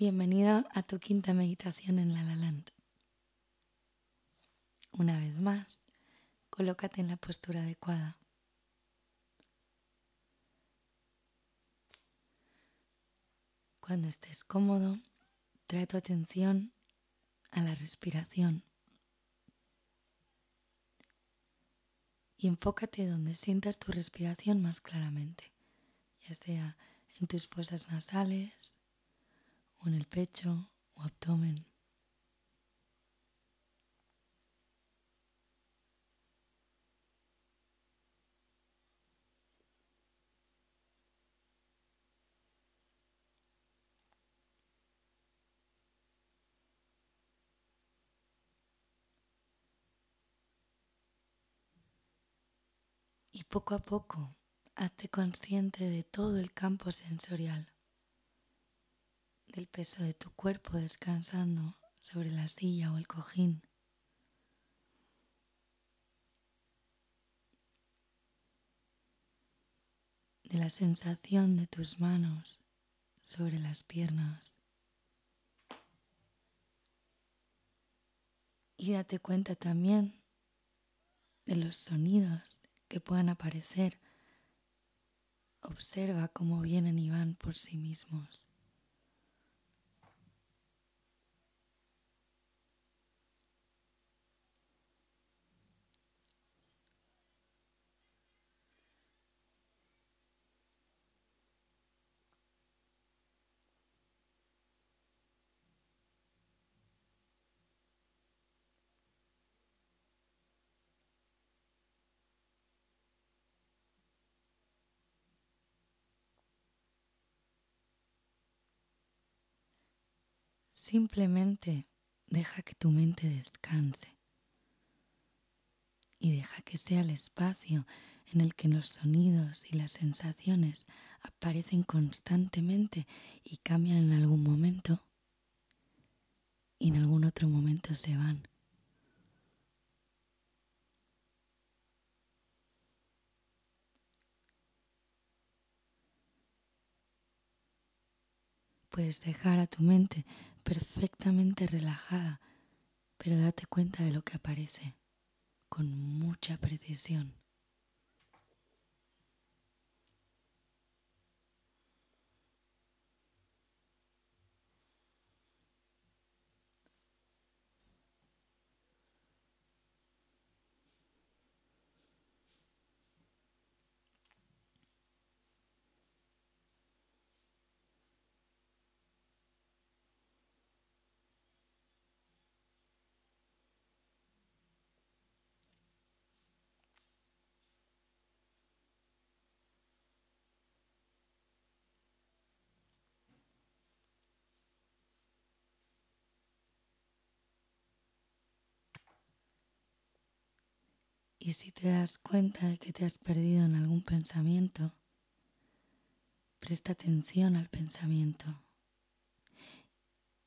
Bienvenido a tu quinta meditación en La La Land. Una vez más, colócate en la postura adecuada. Cuando estés cómodo, trae tu atención a la respiración y enfócate donde sientas tu respiración más claramente, ya sea en tus fosas nasales, en el pecho o abdomen. Y poco a poco, hazte consciente de todo el campo sensorial del peso de tu cuerpo descansando sobre la silla o el cojín. de la sensación de tus manos sobre las piernas. Y date cuenta también de los sonidos que puedan aparecer. Observa cómo vienen y van por sí mismos. Simplemente deja que tu mente descanse y deja que sea el espacio en el que los sonidos y las sensaciones aparecen constantemente y cambian en algún momento y en algún otro momento se van. Puedes dejar a tu mente perfectamente relajada, pero date cuenta de lo que aparece con mucha precisión. Y si te das cuenta de que te has perdido en algún pensamiento, presta atención al pensamiento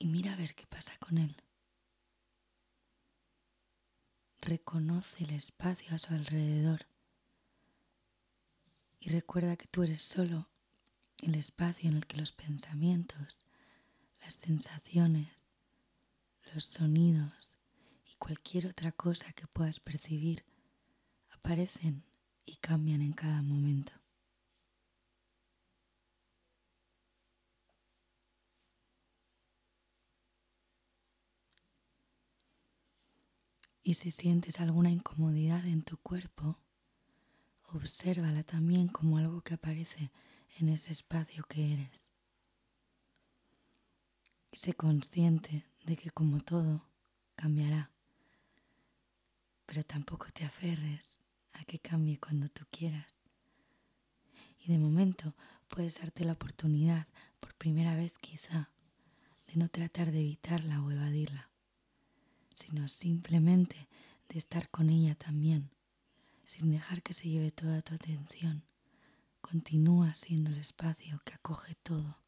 y mira a ver qué pasa con él. Reconoce el espacio a su alrededor y recuerda que tú eres solo el espacio en el que los pensamientos, las sensaciones, los sonidos y cualquier otra cosa que puedas percibir aparecen y cambian en cada momento. Y si sientes alguna incomodidad en tu cuerpo, obsérvala también como algo que aparece en ese espacio que eres. Y sé consciente de que como todo, cambiará. Pero tampoco te aferres que cambie cuando tú quieras. Y de momento puedes darte la oportunidad, por primera vez quizá, de no tratar de evitarla o evadirla, sino simplemente de estar con ella también, sin dejar que se lleve toda tu atención. Continúa siendo el espacio que acoge todo.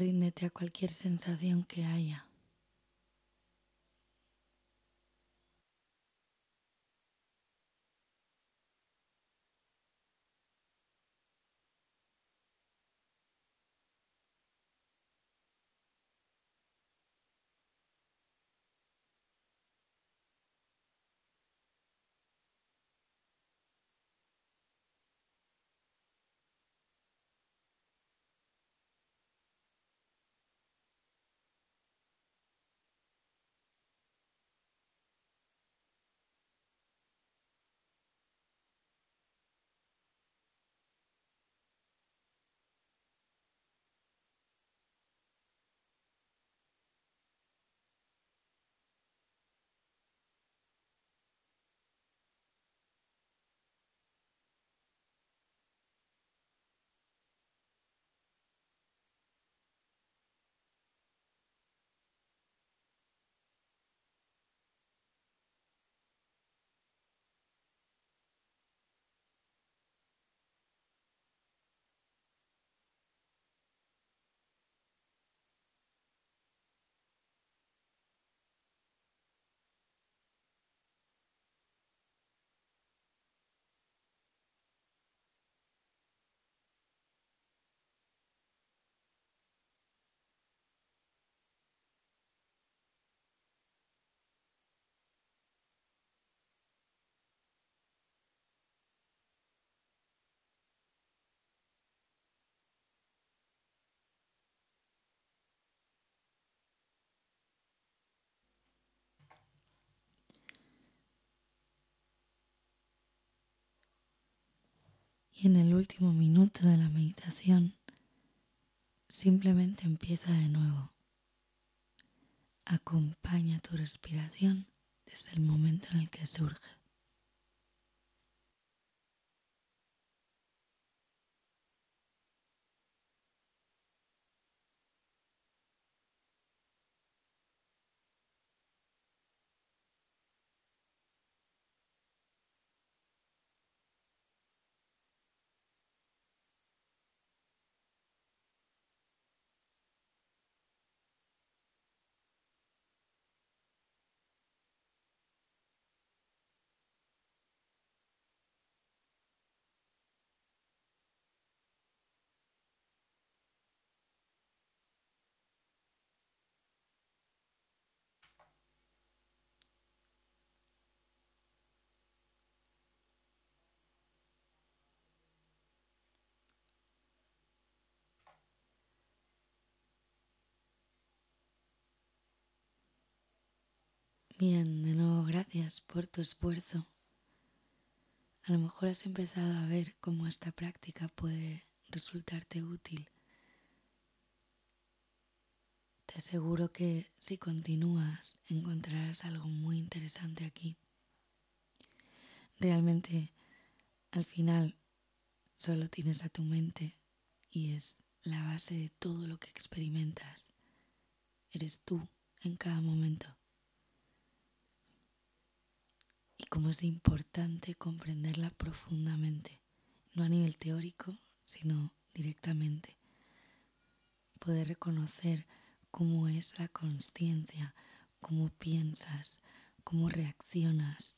Ríndete a cualquier sensación que haya. Y en el último minuto de la meditación, simplemente empieza de nuevo. Acompaña tu respiración desde el momento en el que surge. Bien, de nuevo gracias por tu esfuerzo. A lo mejor has empezado a ver cómo esta práctica puede resultarte útil. Te aseguro que si continúas encontrarás algo muy interesante aquí. Realmente, al final, solo tienes a tu mente y es la base de todo lo que experimentas. Eres tú en cada momento y cómo es importante comprenderla profundamente, no a nivel teórico, sino directamente. Poder reconocer cómo es la conciencia, cómo piensas, cómo reaccionas,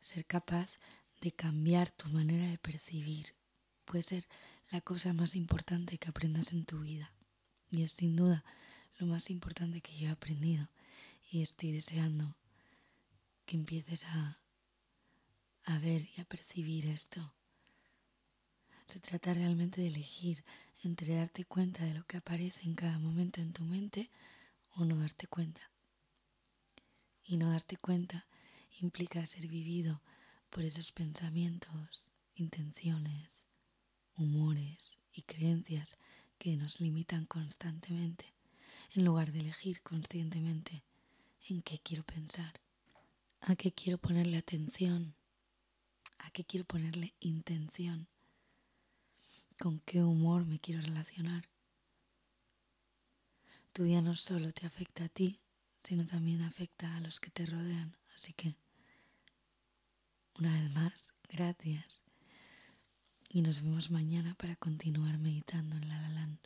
ser capaz de cambiar tu manera de percibir puede ser la cosa más importante que aprendas en tu vida. Y es sin duda lo más importante que yo he aprendido y estoy deseando que empieces a a ver y a percibir esto. Se trata realmente de elegir entre darte cuenta de lo que aparece en cada momento en tu mente o no darte cuenta. Y no darte cuenta implica ser vivido por esos pensamientos, intenciones, humores y creencias que nos limitan constantemente, en lugar de elegir conscientemente en qué quiero pensar, a qué quiero ponerle atención a qué quiero ponerle intención, con qué humor me quiero relacionar. Tu vida no solo te afecta a ti, sino también afecta a los que te rodean. Así que, una vez más, gracias. Y nos vemos mañana para continuar meditando en La La Land.